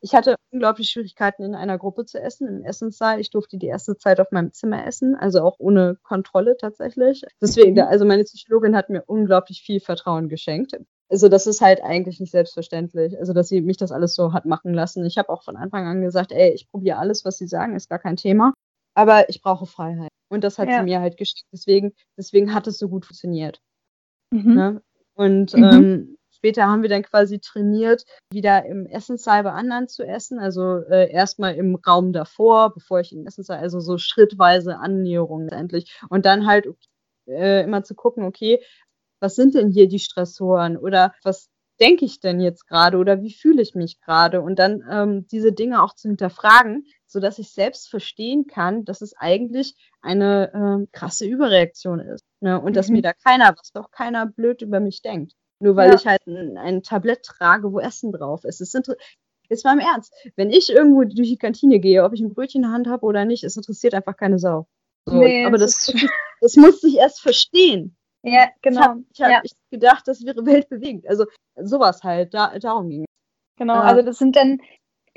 Ich hatte unglaublich Schwierigkeiten, in einer Gruppe zu essen, im Essenssaal. Ich durfte die erste Zeit auf meinem Zimmer essen, also auch ohne Kontrolle tatsächlich. Deswegen, mhm. also meine Psychologin hat mir unglaublich viel Vertrauen geschenkt. Also das ist halt eigentlich nicht selbstverständlich, also dass sie mich das alles so hat machen lassen. Ich habe auch von Anfang an gesagt, ey, ich probiere alles, was sie sagen, ist gar kein Thema, aber ich brauche Freiheit. Und das hat ja. sie mir halt geschickt. Deswegen, deswegen hat es so gut funktioniert. Mhm. Ne? Und mhm. ähm, später haben wir dann quasi trainiert, wieder im Essenssaal bei anderen zu essen. Also äh, erstmal im Raum davor, bevor ich in den Essenssaal, also so schrittweise Annäherung letztendlich. Und dann halt äh, immer zu gucken, okay, was sind denn hier die Stressoren oder was denke ich denn jetzt gerade oder wie fühle ich mich gerade und dann ähm, diese Dinge auch zu hinterfragen, so dass ich selbst verstehen kann, dass es eigentlich eine ähm, krasse Überreaktion ist ne? und mhm. dass mir da keiner, was doch keiner blöd über mich denkt. Nur weil ja. ich halt ein, ein, Tablett trage, wo Essen drauf ist. Es ist jetzt mal im Ernst, wenn ich irgendwo durch die Kantine gehe, ob ich ein Brötchen in der Hand habe oder nicht, es interessiert einfach keine Sau. So, nee, aber das, das, das musste ich erst verstehen. Ja, genau. Ich habe hab ja. gedacht, das wäre weltbewegend. Also sowas halt, da, darum ging es. Genau, äh, also das sind dann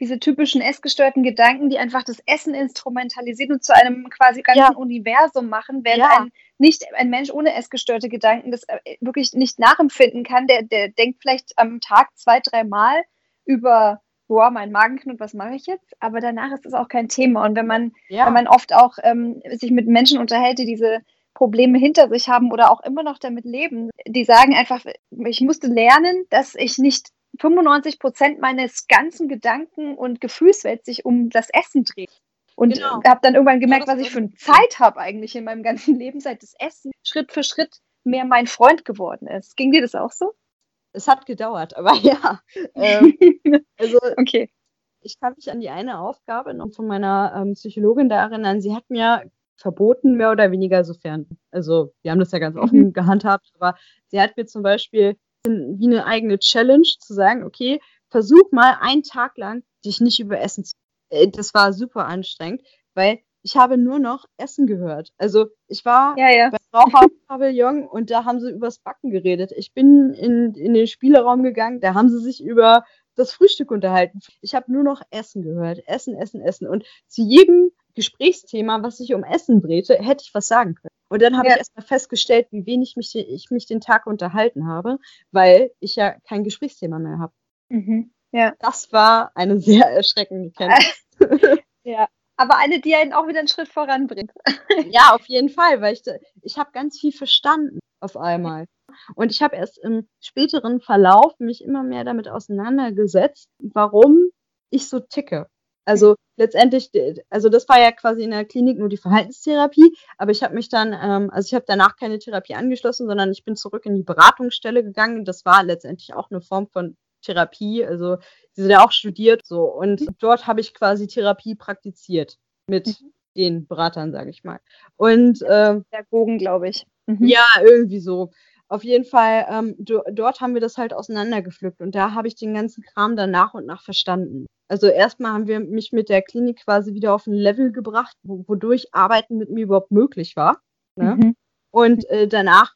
diese typischen essgestörten Gedanken, die einfach das Essen instrumentalisieren und zu einem quasi ganzen ja. Universum machen, während ja. ein, nicht, ein Mensch ohne essgestörte Gedanken das äh, wirklich nicht nachempfinden kann. Der, der denkt vielleicht am Tag zwei, dreimal über, boah, mein Magen knurrt, was mache ich jetzt? Aber danach ist das auch kein Thema. Und wenn man, ja. wenn man oft auch ähm, sich mit Menschen unterhält, die diese Probleme hinter sich haben oder auch immer noch damit leben, die sagen einfach, ich musste lernen, dass ich nicht 95 Prozent meines ganzen Gedanken- und Gefühlswelt sich um das Essen dreht. Und genau. habe dann irgendwann gemerkt, was ich für eine Zeit habe eigentlich in meinem ganzen Leben, seit das Essen Schritt für Schritt mehr mein Freund geworden ist. Ging dir das auch so? Es hat gedauert, aber ja. Ähm, also, okay. Ich kann mich an die eine Aufgabe noch von meiner ähm, Psychologin da erinnern. Sie hat mir verboten, mehr oder weniger, sofern, also wir haben das ja ganz offen mhm. gehandhabt, aber sie hat mir zum Beispiel wie eine eigene Challenge zu sagen, okay, versuch mal einen Tag lang dich nicht über Essen zu. Äh, das war super anstrengend, weil ich habe nur noch Essen gehört. Also ich war ja, ja. beim Raucherpavillon und da haben sie übers Backen geredet. Ich bin in, in den Spieleraum gegangen, da haben sie sich über das Frühstück unterhalten. Ich habe nur noch Essen gehört. Essen, Essen, Essen. Und zu jedem Gesprächsthema, was sich um Essen drehte, hätte ich was sagen können. Und dann habe ja. ich erstmal festgestellt, wie wenig mich, ich mich den Tag unterhalten habe, weil ich ja kein Gesprächsthema mehr habe. Mhm. Ja. Das war eine sehr erschreckende Kenntnis. ja, aber eine, die einen auch wieder einen Schritt voranbringt. ja, auf jeden Fall, weil ich, ich habe ganz viel verstanden auf einmal. Und ich habe erst im späteren Verlauf mich immer mehr damit auseinandergesetzt, warum ich so ticke. Also letztendlich, also das war ja quasi in der Klinik nur die Verhaltenstherapie, aber ich habe mich dann, ähm, also ich habe danach keine Therapie angeschlossen, sondern ich bin zurück in die Beratungsstelle gegangen. Das war letztendlich auch eine Form von Therapie, also sie sind ja auch studiert so und mhm. dort habe ich quasi Therapie praktiziert mit mhm. den Beratern, sage ich mal. Und ähm, Pädagogen, glaube ich. Mhm. Ja, irgendwie so. Auf jeden Fall, ähm, do, dort haben wir das halt auseinandergepflückt und da habe ich den ganzen Kram dann nach und nach verstanden. Also erstmal haben wir mich mit der Klinik quasi wieder auf ein Level gebracht, wo, wodurch Arbeiten mit mir überhaupt möglich war. Ne? Mhm. Und äh, danach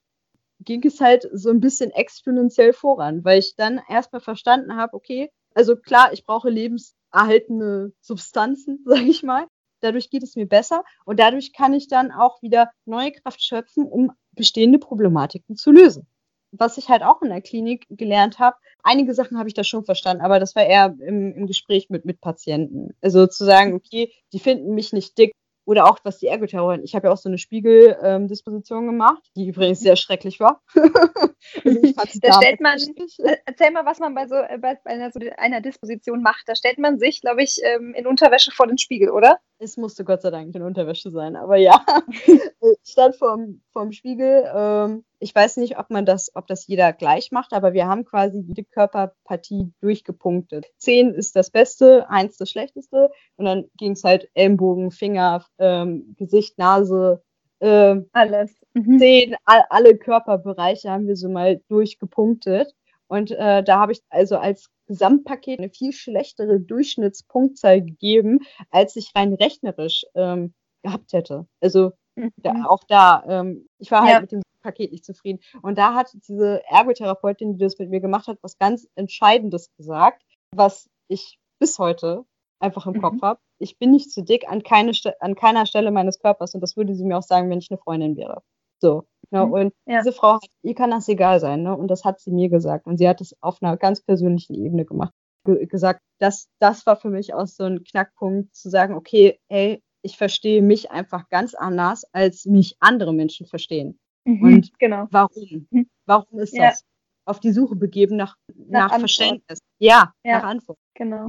ging es halt so ein bisschen exponentiell voran, weil ich dann erstmal verstanden habe, okay, also klar, ich brauche lebenserhaltende Substanzen, sage ich mal. Dadurch geht es mir besser und dadurch kann ich dann auch wieder neue Kraft schöpfen, um bestehende Problematiken zu lösen was ich halt auch in der Klinik gelernt habe, einige Sachen habe ich da schon verstanden, aber das war eher im, im Gespräch mit, mit Patienten. Also zu sagen, okay, die finden mich nicht dick, oder auch was die Ergotherapeutin. Ich habe ja auch so eine Spiegeldisposition ähm, gemacht, die übrigens sehr schrecklich war. also da stellt man, äh, erzähl mal, was man bei so äh, bei einer, so einer Disposition macht. Da stellt man sich, glaube ich, ähm, in Unterwäsche vor den Spiegel, oder? Es musste Gott sei Dank in Unterwäsche sein, aber ja. ich stand vorm, vorm Spiegel. Ähm, ich weiß nicht, ob man das, ob das jeder gleich macht, aber wir haben quasi jede Körperpartie durchgepunktet. Zehn ist das Beste, eins das Schlechteste. Und dann ging es halt Ellenbogen, Finger, ähm, Gesicht, Nase, ähm, alles. Mhm. Zehn, all, alle Körperbereiche haben wir so mal durchgepunktet. Und äh, da habe ich also als Gesamtpaket eine viel schlechtere Durchschnittspunktzahl gegeben, als ich rein rechnerisch ähm, gehabt hätte. Also mhm. da, auch da, ähm, ich war halt ja. mit dem Paket nicht zufrieden. Und da hat diese Ergotherapeutin, die das mit mir gemacht hat, was ganz Entscheidendes gesagt, was ich bis heute einfach im mhm. Kopf habe. Ich bin nicht zu dick an, keine, an keiner Stelle meines Körpers und das würde sie mir auch sagen, wenn ich eine Freundin wäre. So. Ne? Mhm. Und ja. diese Frau, ihr kann das egal sein, ne? Und das hat sie mir gesagt. Und sie hat es auf einer ganz persönlichen Ebene gemacht. Ge gesagt, das, das war für mich auch so ein Knackpunkt, zu sagen, okay, hey, ich verstehe mich einfach ganz anders, als mich andere Menschen verstehen. Mhm, und genau. warum? Mhm. Warum ist ja. das? Auf die Suche begeben nach, nach, nach Verständnis. Ja, ja, nach Antwort. Genau.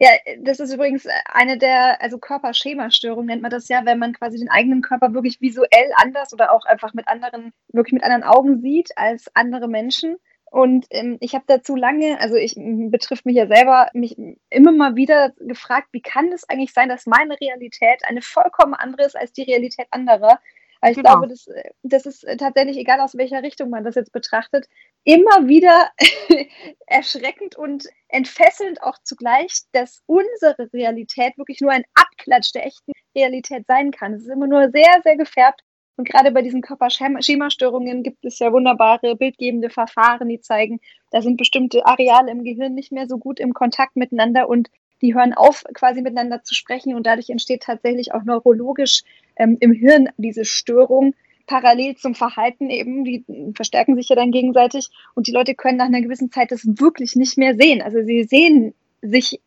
Ja, das ist übrigens eine der, also Körperschemastörung nennt man das ja, wenn man quasi den eigenen Körper wirklich visuell anders oder auch einfach mit anderen, wirklich mit anderen Augen sieht als andere Menschen. Und ähm, ich habe dazu lange, also ich betrifft mich ja selber, mich immer mal wieder gefragt, wie kann es eigentlich sein, dass meine Realität eine vollkommen andere ist als die Realität anderer? Aber ich genau. glaube, das, das ist tatsächlich, egal aus welcher Richtung man das jetzt betrachtet, immer wieder erschreckend und entfesselnd auch zugleich, dass unsere Realität wirklich nur ein Abklatsch der echten Realität sein kann. Es ist immer nur sehr, sehr gefärbt. Und gerade bei diesen Körperschemastörungen gibt es ja wunderbare bildgebende Verfahren, die zeigen, da sind bestimmte Areale im Gehirn nicht mehr so gut im Kontakt miteinander und die hören auf, quasi miteinander zu sprechen und dadurch entsteht tatsächlich auch neurologisch ähm, im Hirn diese Störung parallel zum Verhalten eben, die verstärken sich ja dann gegenseitig und die Leute können nach einer gewissen Zeit das wirklich nicht mehr sehen. Also sie sehen sich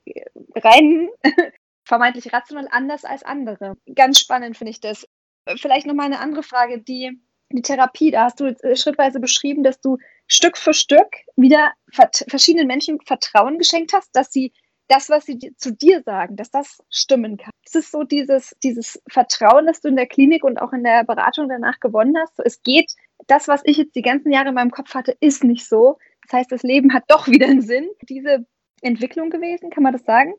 rein vermeintlich rational anders als andere. Ganz spannend finde ich das. Vielleicht nochmal eine andere Frage, die, die Therapie, da hast du äh, schrittweise beschrieben, dass du Stück für Stück wieder verschiedenen Menschen Vertrauen geschenkt hast, dass sie das, was sie zu dir sagen, dass das stimmen kann. Es ist so dieses, dieses Vertrauen, das du in der Klinik und auch in der Beratung danach gewonnen hast. So, es geht, das, was ich jetzt die ganzen Jahre in meinem Kopf hatte, ist nicht so. Das heißt, das Leben hat doch wieder einen Sinn. Diese Entwicklung gewesen, kann man das sagen?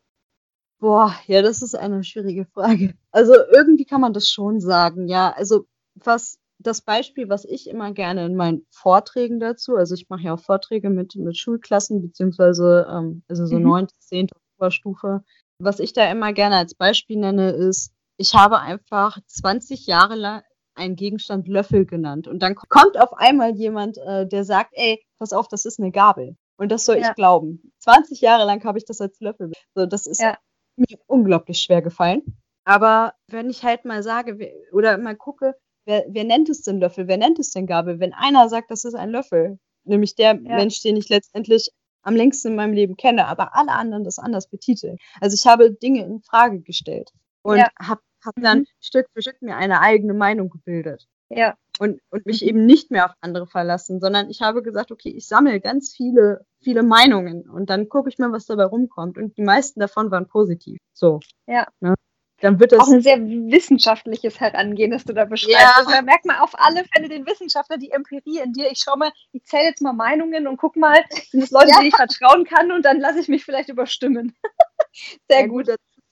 Boah, ja, das ist eine schwierige Frage. Also irgendwie kann man das schon sagen, ja. Also was das Beispiel, was ich immer gerne in meinen Vorträgen dazu, also ich mache ja auch Vorträge mit, mit Schulklassen, beziehungsweise ähm, also so mhm. 9., 10., Oberstufe. Was ich da immer gerne als Beispiel nenne, ist, ich habe einfach 20 Jahre lang einen Gegenstand Löffel genannt. Und dann kommt auf einmal jemand, äh, der sagt, ey, pass auf, das ist eine Gabel. Und das soll ja. ich glauben. 20 Jahre lang habe ich das als Löffel. So, das ist ja. mir unglaublich schwer gefallen. Aber wenn ich halt mal sage oder mal gucke, wer, wer nennt es denn Löffel? Wer nennt es denn Gabel? Wenn einer sagt, das ist ein Löffel, nämlich der ja. Mensch, den ich letztendlich am längsten in meinem Leben kenne, aber alle anderen das anders betiteln. Also ich habe Dinge in Frage gestellt und ja. habe hab dann mhm. Stück für Stück mir eine eigene Meinung gebildet. Ja. Und, und mich mhm. eben nicht mehr auf andere verlassen, sondern ich habe gesagt, okay, ich sammle ganz viele, viele Meinungen und dann gucke ich mal, was dabei rumkommt. Und die meisten davon waren positiv. So. Ja. Ne? Dann wird das. Auch ein sehr wissenschaftliches Herangehen, das du da beschreibst. Ja. Also da merkt man auf alle Fälle den Wissenschaftler, die Empirie in dir. Ich schaue mal, ich zähle jetzt mal Meinungen und guck mal, sind es Leute, ja. denen ich vertrauen kann und dann lasse ich mich vielleicht überstimmen. sehr ja, gut.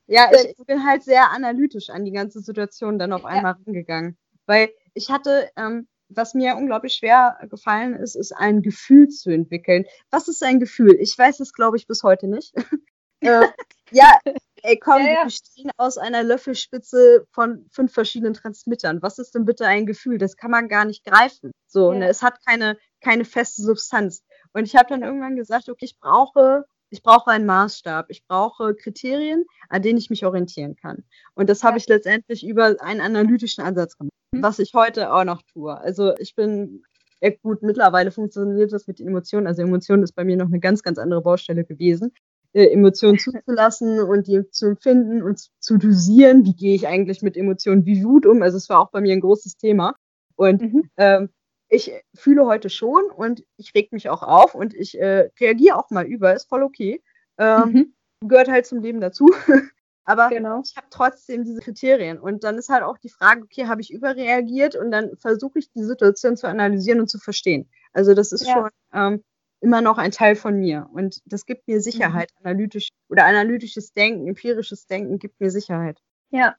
Ja, ich, ich, bin halt sehr analytisch an die ganze Situation dann auf einmal ja. rangegangen. Weil ich hatte, ähm, was mir unglaublich schwer gefallen ist, ist ein Gefühl zu entwickeln. Was ist ein Gefühl? Ich weiß es, glaube ich, bis heute nicht. äh, ja, ey, komm, ja, ja. wir bestehen aus einer Löffelspitze von fünf verschiedenen Transmittern. Was ist denn bitte ein Gefühl? Das kann man gar nicht greifen. So, ja. ne, es hat keine, keine feste Substanz. Und ich habe dann irgendwann gesagt, okay, ich brauche, ich brauche einen Maßstab, ich brauche Kriterien, an denen ich mich orientieren kann. Und das habe ich letztendlich über einen analytischen Ansatz gemacht, mhm. was ich heute auch noch tue. Also ich bin ja gut, mittlerweile funktioniert das mit den Emotionen. Also Emotionen ist bei mir noch eine ganz, ganz andere Baustelle gewesen äh, Emotionen zuzulassen und die zu empfinden und zu dosieren. Wie gehe ich eigentlich mit Emotionen wie Wut um? Also es war auch bei mir ein großes Thema. Und mhm. ähm, ich fühle heute schon und ich reg mich auch auf und ich äh, reagiere auch mal über, ist voll okay. Ähm, mhm. Gehört halt zum Leben dazu. Aber genau. ich habe trotzdem diese Kriterien. Und dann ist halt auch die Frage, okay, habe ich überreagiert? Und dann versuche ich die Situation zu analysieren und zu verstehen. Also das ist ja. schon ähm, immer noch ein Teil von mir. Und das gibt mir Sicherheit, mhm. analytisch oder analytisches Denken, empirisches Denken gibt mir Sicherheit. Ja.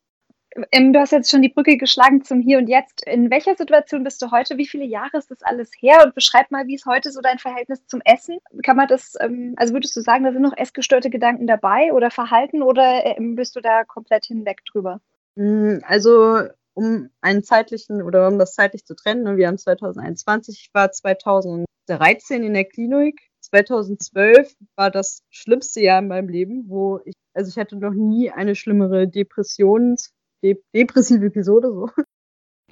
ähm, du hast jetzt schon die Brücke geschlagen zum Hier und Jetzt. In welcher Situation bist du heute? Wie viele Jahre ist das alles her? Und beschreib mal, wie ist heute so dein Verhältnis zum Essen? Kann man das, ähm, also würdest du sagen, da sind noch essgestörte Gedanken dabei oder Verhalten oder ähm, bist du da komplett hinweg drüber? Mm, also, um einen zeitlichen oder um das zeitlich zu trennen, ne, wir haben 2021, ich war 2013 in der Klinik. 2012 war das schlimmste Jahr in meinem Leben, wo ich, also ich hatte noch nie eine schlimmere Depressions- de depressive Episode so.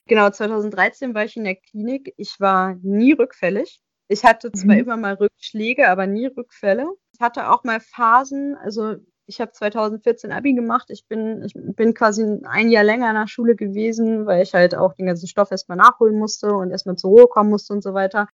Genau, 2013 war ich in der Klinik. Ich war nie rückfällig. Ich hatte zwar mhm. immer mal Rückschläge, aber nie Rückfälle. Ich hatte auch mal Phasen, also ich habe 2014 Abi gemacht. Ich bin, ich bin quasi ein Jahr länger nach Schule gewesen, weil ich halt auch den ganzen Stoff erstmal nachholen musste und erstmal zur Ruhe kommen musste und so weiter.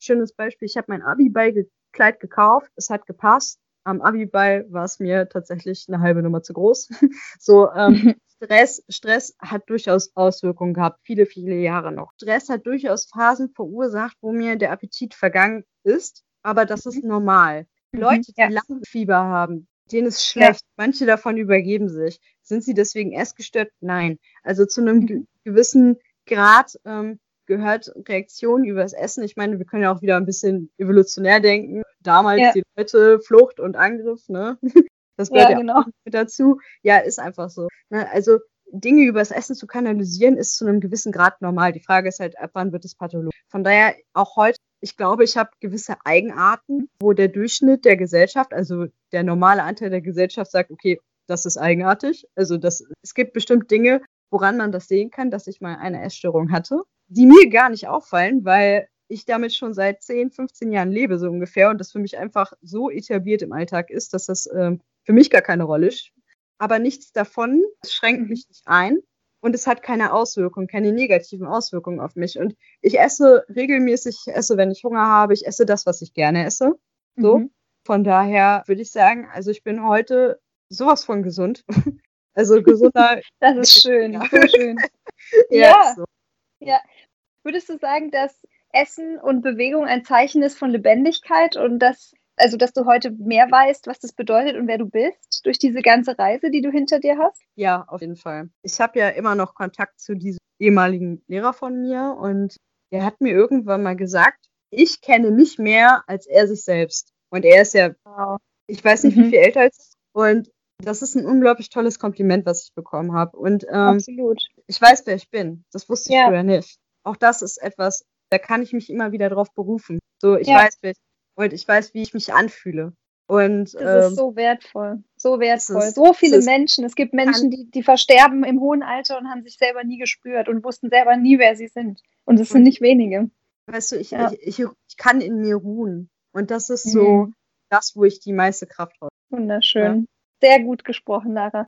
Schönes Beispiel, ich habe mein Abi-Kleid gekauft, es hat gepasst. Am Abi-Ball war es mir tatsächlich eine halbe Nummer zu groß. so, ähm, Stress, Stress hat durchaus Auswirkungen gehabt, viele, viele Jahre noch. Stress hat durchaus Phasen verursacht, wo mir der Appetit vergangen ist, aber das ist mhm. normal. Mhm, Leute, die ja. Lampenfieber haben, denen ist schlecht, ja. manche davon übergeben sich. Sind sie deswegen essgestört? Nein. Also zu einem mhm. gewissen Grad ähm, gehört Reaktion übers Essen. Ich meine, wir können ja auch wieder ein bisschen evolutionär denken. Damals ja. die Leute Flucht und Angriff, ne? Das gehört ja, genau. auch mit dazu. Ja, ist einfach so. Ne? Also Dinge übers Essen zu kanalisieren, ist zu einem gewissen Grad normal. Die Frage ist halt, ab wann wird es pathologisch? Von daher auch heute, ich glaube, ich habe gewisse Eigenarten, wo der Durchschnitt der Gesellschaft, also der normale Anteil der Gesellschaft sagt, okay, das ist eigenartig. Also das, es gibt bestimmt Dinge, woran man das sehen kann, dass ich mal eine Essstörung hatte, die mir gar nicht auffallen, weil ich damit schon seit 10, 15 Jahren lebe, so ungefähr, und das für mich einfach so etabliert im Alltag ist, dass das ähm, für mich gar keine Rolle spielt. Aber nichts davon schränkt mich nicht ein und es hat keine Auswirkungen, keine negativen Auswirkungen auf mich. Und ich esse regelmäßig, ich esse, wenn ich Hunger habe, ich esse das, was ich gerne esse. So. Mhm. Von daher würde ich sagen, also ich bin heute sowas von gesund. Also gesunder. das ist schön, ja. so schön. ja. Ja. Ja. Würdest du sagen, dass Essen und Bewegung ein Zeichen ist von Lebendigkeit und dass also dass du heute mehr weißt, was das bedeutet und wer du bist, durch diese ganze Reise, die du hinter dir hast? Ja, auf jeden Fall. Ich habe ja immer noch Kontakt zu diesem ehemaligen Lehrer von mir und er hat mir irgendwann mal gesagt, ich kenne mich mehr als er sich selbst. Und er ist ja, wow. ich weiß nicht, mhm. wie viel älter als und das ist ein unglaublich tolles Kompliment, was ich bekommen habe. Und ähm, Absolut. ich weiß, wer ich bin. Das wusste ich ja. früher nicht. Auch das ist etwas, da kann ich mich immer wieder drauf berufen. So, ich ja. weiß, wer ich und ich weiß, wie ich mich anfühle. Und, das ähm, ist so wertvoll, so wertvoll. Ist, so viele Menschen. Es gibt Menschen, die, die versterben im hohen Alter und haben sich selber nie gespürt und wussten selber nie, wer sie sind. Und es sind nicht wenige. Weißt du, ich, ja. ich, ich, ich, kann in mir ruhen. Und das ist so mhm. das, wo ich die meiste Kraft habe. Wunderschön. Ja. Sehr gut gesprochen, Lara.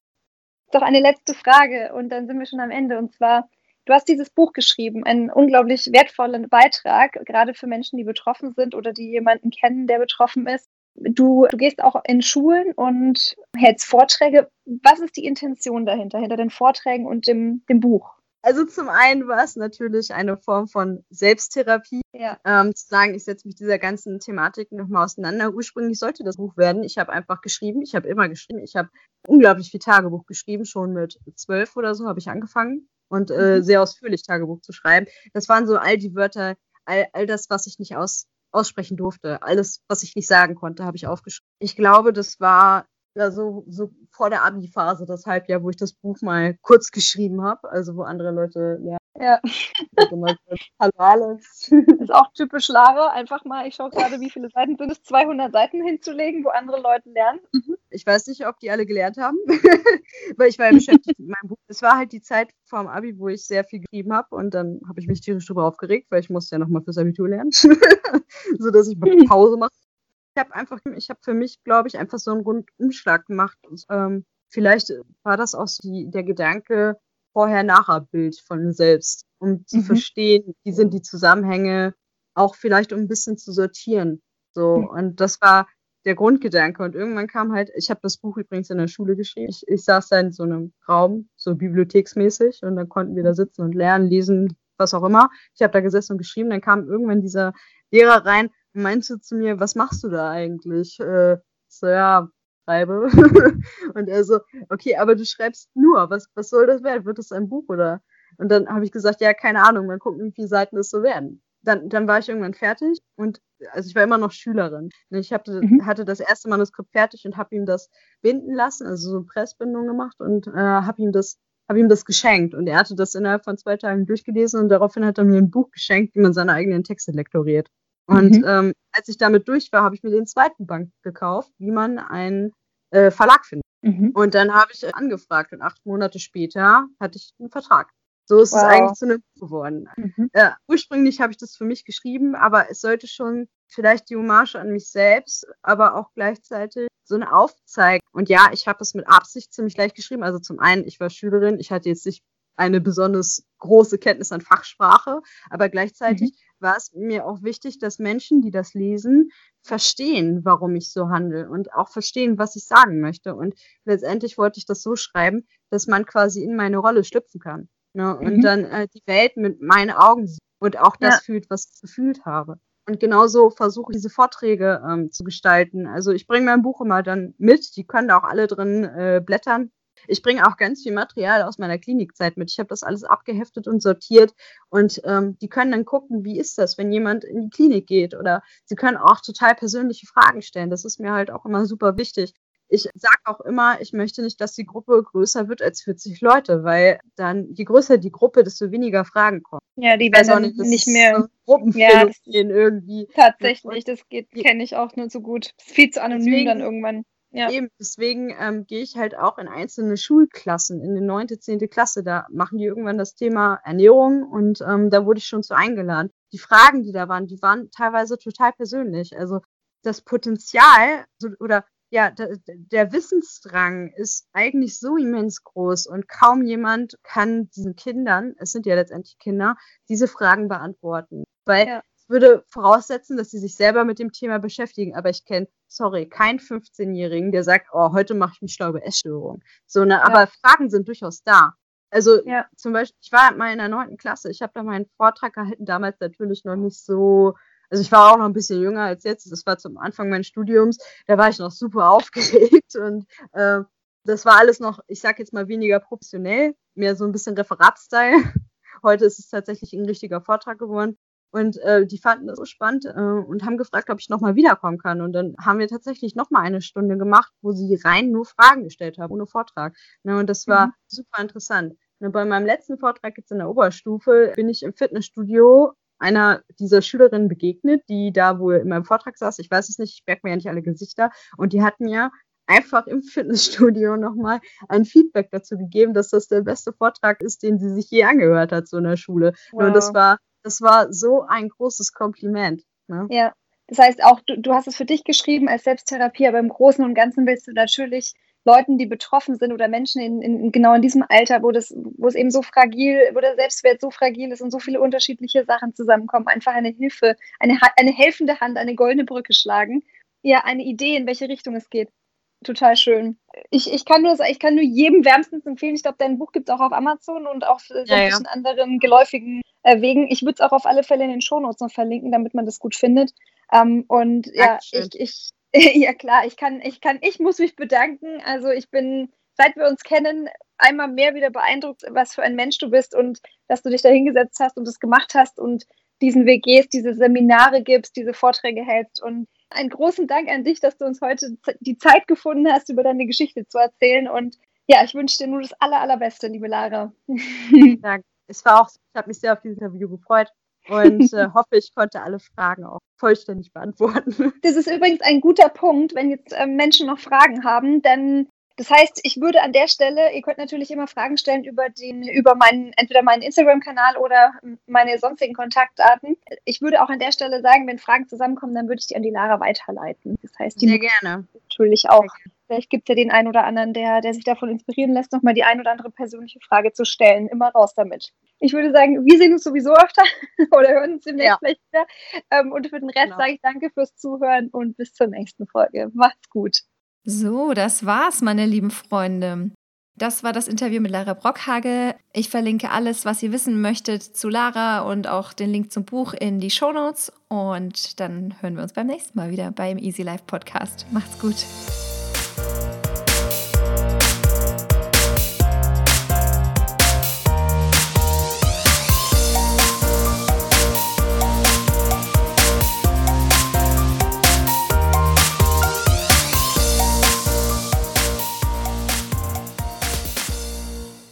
Doch eine letzte Frage und dann sind wir schon am Ende. Und zwar, Du hast dieses Buch geschrieben, einen unglaublich wertvollen Beitrag, gerade für Menschen, die betroffen sind oder die jemanden kennen, der betroffen ist. Du, du gehst auch in Schulen und hältst Vorträge. Was ist die Intention dahinter, hinter den Vorträgen und dem, dem Buch? Also zum einen war es natürlich eine Form von Selbsttherapie, ja. ähm, zu sagen, ich setze mich dieser ganzen Thematik nochmal auseinander. Ursprünglich sollte das Buch werden. Ich habe einfach geschrieben, ich habe immer geschrieben, ich habe unglaublich viel Tagebuch geschrieben, schon mit zwölf oder so habe ich angefangen und äh, mhm. sehr ausführlich Tagebuch zu schreiben. Das waren so all die Wörter, all, all das, was ich nicht aus, aussprechen durfte, alles, was ich nicht sagen konnte, habe ich aufgeschrieben. Ich glaube, das war ja so, so vor der Abi-Phase, das Halbjahr, wo ich das Buch mal kurz geschrieben habe, also wo andere Leute lernen. Ja. Hallo Alex. Ist auch typisch Lara, einfach mal, ich schaue gerade, wie viele Seiten sind es, 200 Seiten hinzulegen, wo andere Leute lernen. Mhm. Ich weiß nicht, ob die alle gelernt haben, weil ich war ja beschäftigt mit meinem Buch. Es war halt die Zeit vorm Abi, wo ich sehr viel geschrieben habe und dann habe ich mich tierisch drüber aufgeregt, weil ich musste ja nochmal fürs Abitur lernen, so dass ich mal Pause mache. Ich habe einfach, ich habe für mich, glaube ich, einfach so einen Rundumschlag gemacht. Und, ähm, vielleicht war das auch die, der Gedanke, Vorher-Nachher-Bild von selbst, um zu mhm. verstehen, wie sind die Zusammenhänge, auch vielleicht um ein bisschen zu sortieren. So, mhm. und das war der Grundgedanke. Und irgendwann kam halt, ich habe das Buch übrigens in der Schule geschrieben. Ich, ich saß da in so einem Raum, so bibliotheksmäßig, und dann konnten wir da sitzen und lernen, lesen, was auch immer. Ich habe da gesessen und geschrieben. Dann kam irgendwann dieser Lehrer rein und meinte zu mir, was machst du da eigentlich? Äh, so, ja, schreibe. und er so, okay, aber du schreibst nur, was, was soll das werden? Wird das ein Buch oder? Und dann habe ich gesagt, ja, keine Ahnung, mal gucken, wie viele Seiten es so werden. Dann, dann war ich irgendwann fertig und also ich war immer noch Schülerin. Ich hatte, mhm. hatte das erste Manuskript fertig und habe ihm das binden lassen, also so eine Pressbindung gemacht und äh, habe ihm das habe ihm das geschenkt und er hatte das innerhalb von zwei Tagen durchgelesen und daraufhin hat er mir ein Buch geschenkt, wie man seine eigenen Texte lektoriert. Und mhm. ähm, als ich damit durch war, habe ich mir den zweiten Bank gekauft, wie man einen äh, Verlag findet. Mhm. Und dann habe ich angefragt und acht Monate später hatte ich einen Vertrag. So ist wow. es eigentlich zu einem geworden. Mhm. Äh, ursprünglich habe ich das für mich geschrieben, aber es sollte schon vielleicht die Hommage an mich selbst, aber auch gleichzeitig so eine Aufzeig. Und ja, ich habe es mit Absicht ziemlich leicht geschrieben. Also zum einen, ich war Schülerin, ich hatte jetzt nicht eine besonders große Kenntnis an Fachsprache, aber gleichzeitig mhm. war es mir auch wichtig, dass Menschen, die das lesen, verstehen, warum ich so handle und auch verstehen, was ich sagen möchte. Und letztendlich wollte ich das so schreiben, dass man quasi in meine Rolle schlüpfen kann. Ne? Und mhm. dann äh, die Welt mit meinen Augen sieht und auch das ja. fühlt, was ich gefühlt habe. Und genauso versuche ich diese Vorträge ähm, zu gestalten. Also ich bringe mein Buch immer dann mit, die können da auch alle drin äh, blättern. Ich bringe auch ganz viel Material aus meiner Klinikzeit mit. Ich habe das alles abgeheftet und sortiert und ähm, die können dann gucken, wie ist das, wenn jemand in die Klinik geht oder sie können auch total persönliche Fragen stellen. Das ist mir halt auch immer super wichtig ich sage auch immer, ich möchte nicht, dass die Gruppe größer wird als 40 Leute, weil dann je größer die Gruppe, desto weniger Fragen kommen. Ja, die werden nicht, nicht mehr Gruppenphänomen ja, irgendwie. Tatsächlich, das geht, kenne ich auch nur so gut. Ist viel zu anonym deswegen, dann irgendwann. Ja. Eben, deswegen ähm, gehe ich halt auch in einzelne Schulklassen, in die neunte, zehnte Klasse. Da machen die irgendwann das Thema Ernährung und ähm, da wurde ich schon zu eingeladen. Die Fragen, die da waren, die waren teilweise total persönlich. Also das Potenzial oder ja, der, der Wissensdrang ist eigentlich so immens groß und kaum jemand kann diesen Kindern, es sind ja letztendlich Kinder, diese Fragen beantworten. Weil ja. Es würde voraussetzen, dass sie sich selber mit dem Thema beschäftigen. Aber ich kenne, sorry, keinen 15-Jährigen, der sagt, oh, heute mache ich mich schlau über Essstörungen. So, ne, ja. aber Fragen sind durchaus da. Also ja. zum Beispiel, ich war mal in der neunten Klasse, ich habe da meinen Vortrag gehalten, damals natürlich noch nicht so also ich war auch noch ein bisschen jünger als jetzt. Das war zum Anfang meines Studiums. Da war ich noch super aufgeregt und äh, das war alles noch, ich sag jetzt mal weniger professionell, mehr so ein bisschen Referatstyle. Heute ist es tatsächlich ein richtiger Vortrag geworden. Und äh, die fanden das so spannend äh, und haben gefragt, ob ich nochmal wiederkommen kann. Und dann haben wir tatsächlich nochmal eine Stunde gemacht, wo sie rein nur Fragen gestellt haben, ohne Vortrag. Ne, und das war mhm. super interessant. Und bei meinem letzten Vortrag jetzt in der Oberstufe bin ich im Fitnessstudio einer dieser Schülerinnen begegnet, die da wohl in meinem Vortrag saß. Ich weiß es nicht, ich merke mir ja nicht alle Gesichter. Und die hat mir einfach im Fitnessstudio nochmal ein Feedback dazu gegeben, dass das der beste Vortrag ist, den sie sich je angehört hat, so in der Schule. Wow. Und das war, das war so ein großes Kompliment. Ne? Ja. Das heißt auch, du, du hast es für dich geschrieben als Selbsttherapie, aber im Großen und Ganzen willst du natürlich Leuten, die betroffen sind oder Menschen in, in, genau in diesem Alter, wo, das, wo es eben so fragil, wo der Selbstwert so fragil ist und so viele unterschiedliche Sachen zusammenkommen, einfach eine Hilfe, eine, eine helfende Hand, eine goldene Brücke schlagen. Ja, eine Idee, in welche Richtung es geht. Total schön. Ich, ich, kann, nur, ich kann nur jedem wärmstens empfehlen. Ich glaube, dein Buch gibt es auch auf Amazon und auf sämtlichen ja, ja. anderen geläufigen Wegen. Ich würde es auch auf alle Fälle in den Shownotes noch verlinken, damit man das gut findet. Ähm, und Dankeschön. ja, ich, ich Ja, klar, ich kann, ich kann, ich muss mich bedanken. Also ich bin, seit wir uns kennen, einmal mehr wieder beeindruckt, was für ein Mensch du bist und dass du dich da hingesetzt hast und das gemacht hast und diesen Weg gehst, diese Seminare gibst, diese Vorträge hältst. Und einen großen Dank an dich, dass du uns heute die Zeit gefunden hast, über deine Geschichte zu erzählen. Und ja, ich wünsche dir nur das aller, allerbeste, liebe Lara. Danke. Es war auch, ich habe mich sehr auf dieses Interview gefreut und äh, hoffe, ich konnte alle Fragen auch vollständig beantworten. Das ist übrigens ein guter Punkt, wenn jetzt äh, Menschen noch Fragen haben, denn das heißt, ich würde an der Stelle, ihr könnt natürlich immer Fragen stellen über den, über meinen, entweder meinen Instagram-Kanal oder meine sonstigen Kontaktdaten. Ich würde auch an der Stelle sagen, wenn Fragen zusammenkommen, dann würde ich die an die Lara weiterleiten. Das heißt, die Sehr gerne. Natürlich auch. Vielleicht gibt es ja den einen oder anderen, der, der sich davon inspirieren lässt, nochmal die ein oder andere persönliche Frage zu stellen. Immer raus damit. Ich würde sagen, wir sehen uns sowieso öfter oder hören uns demnächst ja. vielleicht wieder. Ähm, und für den Rest genau. sage ich danke fürs Zuhören und bis zur nächsten Folge. Macht's gut. So, das war's, meine lieben Freunde. Das war das Interview mit Lara Brockhage. Ich verlinke alles, was ihr wissen möchtet zu Lara und auch den Link zum Buch in die Show Notes. Und dann hören wir uns beim nächsten Mal wieder beim Easy Life Podcast. Macht's gut.